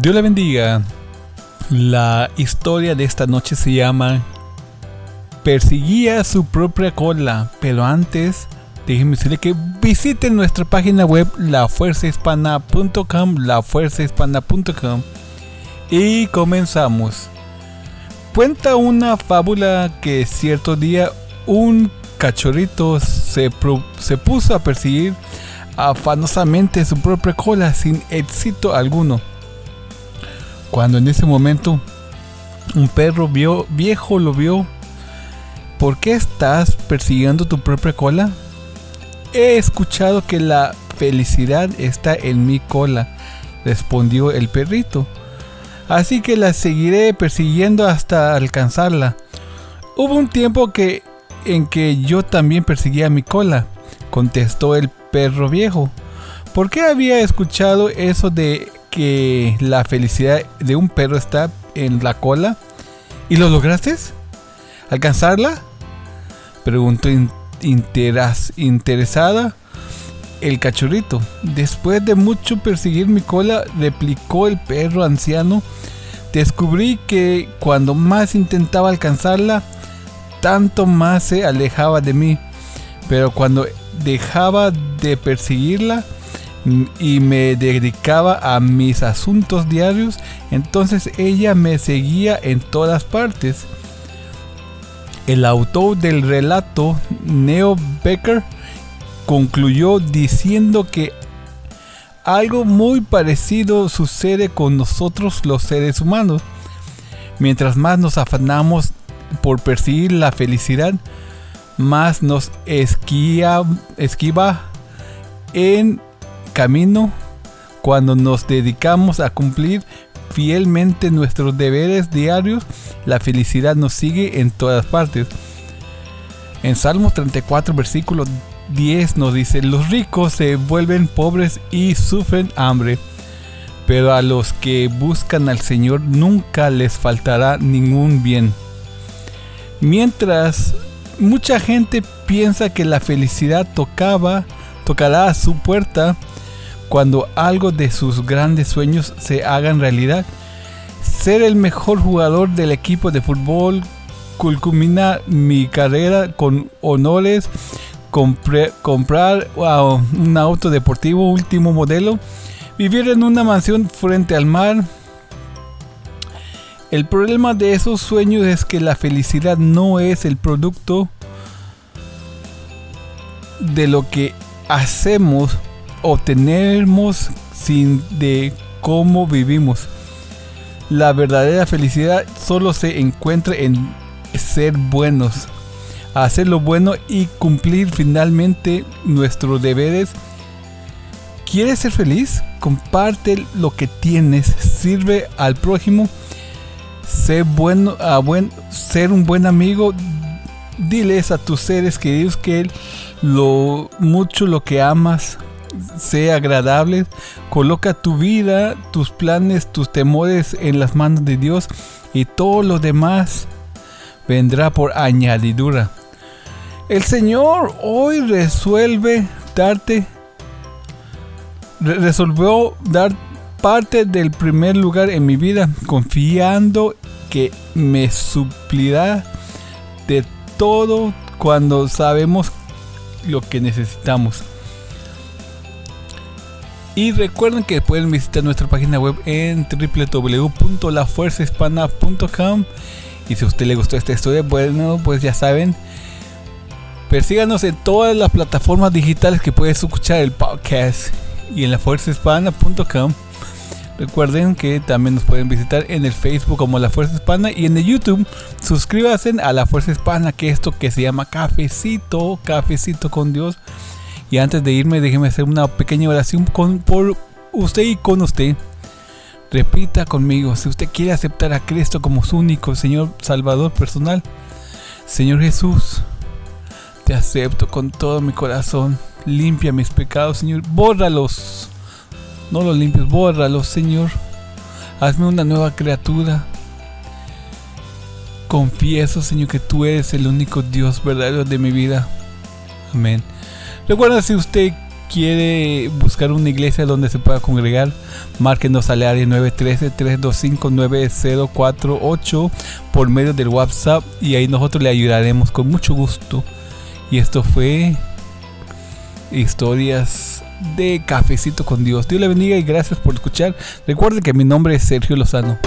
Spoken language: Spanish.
Dios le bendiga. La historia de esta noche se llama Perseguía su propia cola, pero antes déjenme decirle que visiten nuestra página web lafuerzahispana.com, lafuerzahispana.com y comenzamos. Cuenta una fábula que cierto día un cachorrito se, se puso a perseguir afanosamente su propia cola sin éxito alguno. Cuando en ese momento un perro vio, viejo lo vio. ¿Por qué estás persiguiendo tu propia cola? He escuchado que la felicidad está en mi cola, respondió el perrito. Así que la seguiré persiguiendo hasta alcanzarla. Hubo un tiempo que en que yo también perseguía mi cola, contestó el perro viejo. ¿Por qué había escuchado eso de que la felicidad de un perro está en la cola? ¿Y lo lograste? ¿Alcanzarla? Preguntó interesada el cachorrito. Después de mucho perseguir mi cola, replicó el perro anciano, descubrí que cuando más intentaba alcanzarla, tanto más se alejaba de mí. Pero cuando dejaba de perseguirla y me dedicaba a mis asuntos diarios, entonces ella me seguía en todas partes. El autor del relato, Neo Becker, concluyó diciendo que algo muy parecido sucede con nosotros los seres humanos. Mientras más nos afanamos por perseguir la felicidad, más nos esquiva, en camino cuando nos dedicamos a cumplir fielmente nuestros deberes diarios, la felicidad nos sigue en todas partes. En Salmos 34, versículo 10 nos dice, los ricos se vuelven pobres y sufren hambre, pero a los que buscan al Señor nunca les faltará ningún bien. Mientras mucha gente piensa que la felicidad tocaba, tocará a su puerta cuando algo de sus grandes sueños se haga en realidad. Ser el mejor jugador del equipo de fútbol culmina mi carrera con honores, comprar un auto deportivo último modelo, vivir en una mansión frente al mar, el problema de esos sueños es que la felicidad no es el producto de lo que hacemos o tenemos, sin de cómo vivimos. La verdadera felicidad solo se encuentra en ser buenos, hacer lo bueno y cumplir finalmente nuestros deberes. ¿Quieres ser feliz? Comparte lo que tienes, sirve al prójimo ser bueno, a buen, ser un buen amigo. Diles a tus seres queridos que lo mucho lo que amas sea agradable. Coloca tu vida, tus planes, tus temores en las manos de Dios y todo lo demás vendrá por añadidura. El Señor hoy resuelve darte, resolvió dar parte del primer lugar en mi vida, confiando que me suplirá de todo cuando sabemos lo que necesitamos. Y recuerden que pueden visitar nuestra página web en www.lafuerzahispana.com. Y si a usted le gustó esta historia, bueno, pues ya saben, persíganos en todas las plataformas digitales que puedes escuchar el podcast y en lafuerzahispana.com. Recuerden que también nos pueden visitar en el Facebook como La Fuerza Hispana y en el YouTube. Suscríbanse a La Fuerza Hispana, que esto que se llama Cafecito, Cafecito con Dios. Y antes de irme, déjenme hacer una pequeña oración con, por usted y con usted. Repita conmigo, si usted quiere aceptar a Cristo como su único Señor Salvador personal, Señor Jesús, te acepto con todo mi corazón. Limpia mis pecados, Señor. Bórralos no los limpies, bórralos, Señor. Hazme una nueva criatura. Confieso, Señor, que tú eres el único Dios verdadero de mi vida. Amén. Recuerda si usted quiere buscar una iglesia donde se pueda congregar, márquenos al área 913-325-9048 por medio del WhatsApp y ahí nosotros le ayudaremos con mucho gusto. Y esto fue historias de cafecito con Dios. Dios le bendiga y gracias por escuchar. Recuerde que mi nombre es Sergio Lozano.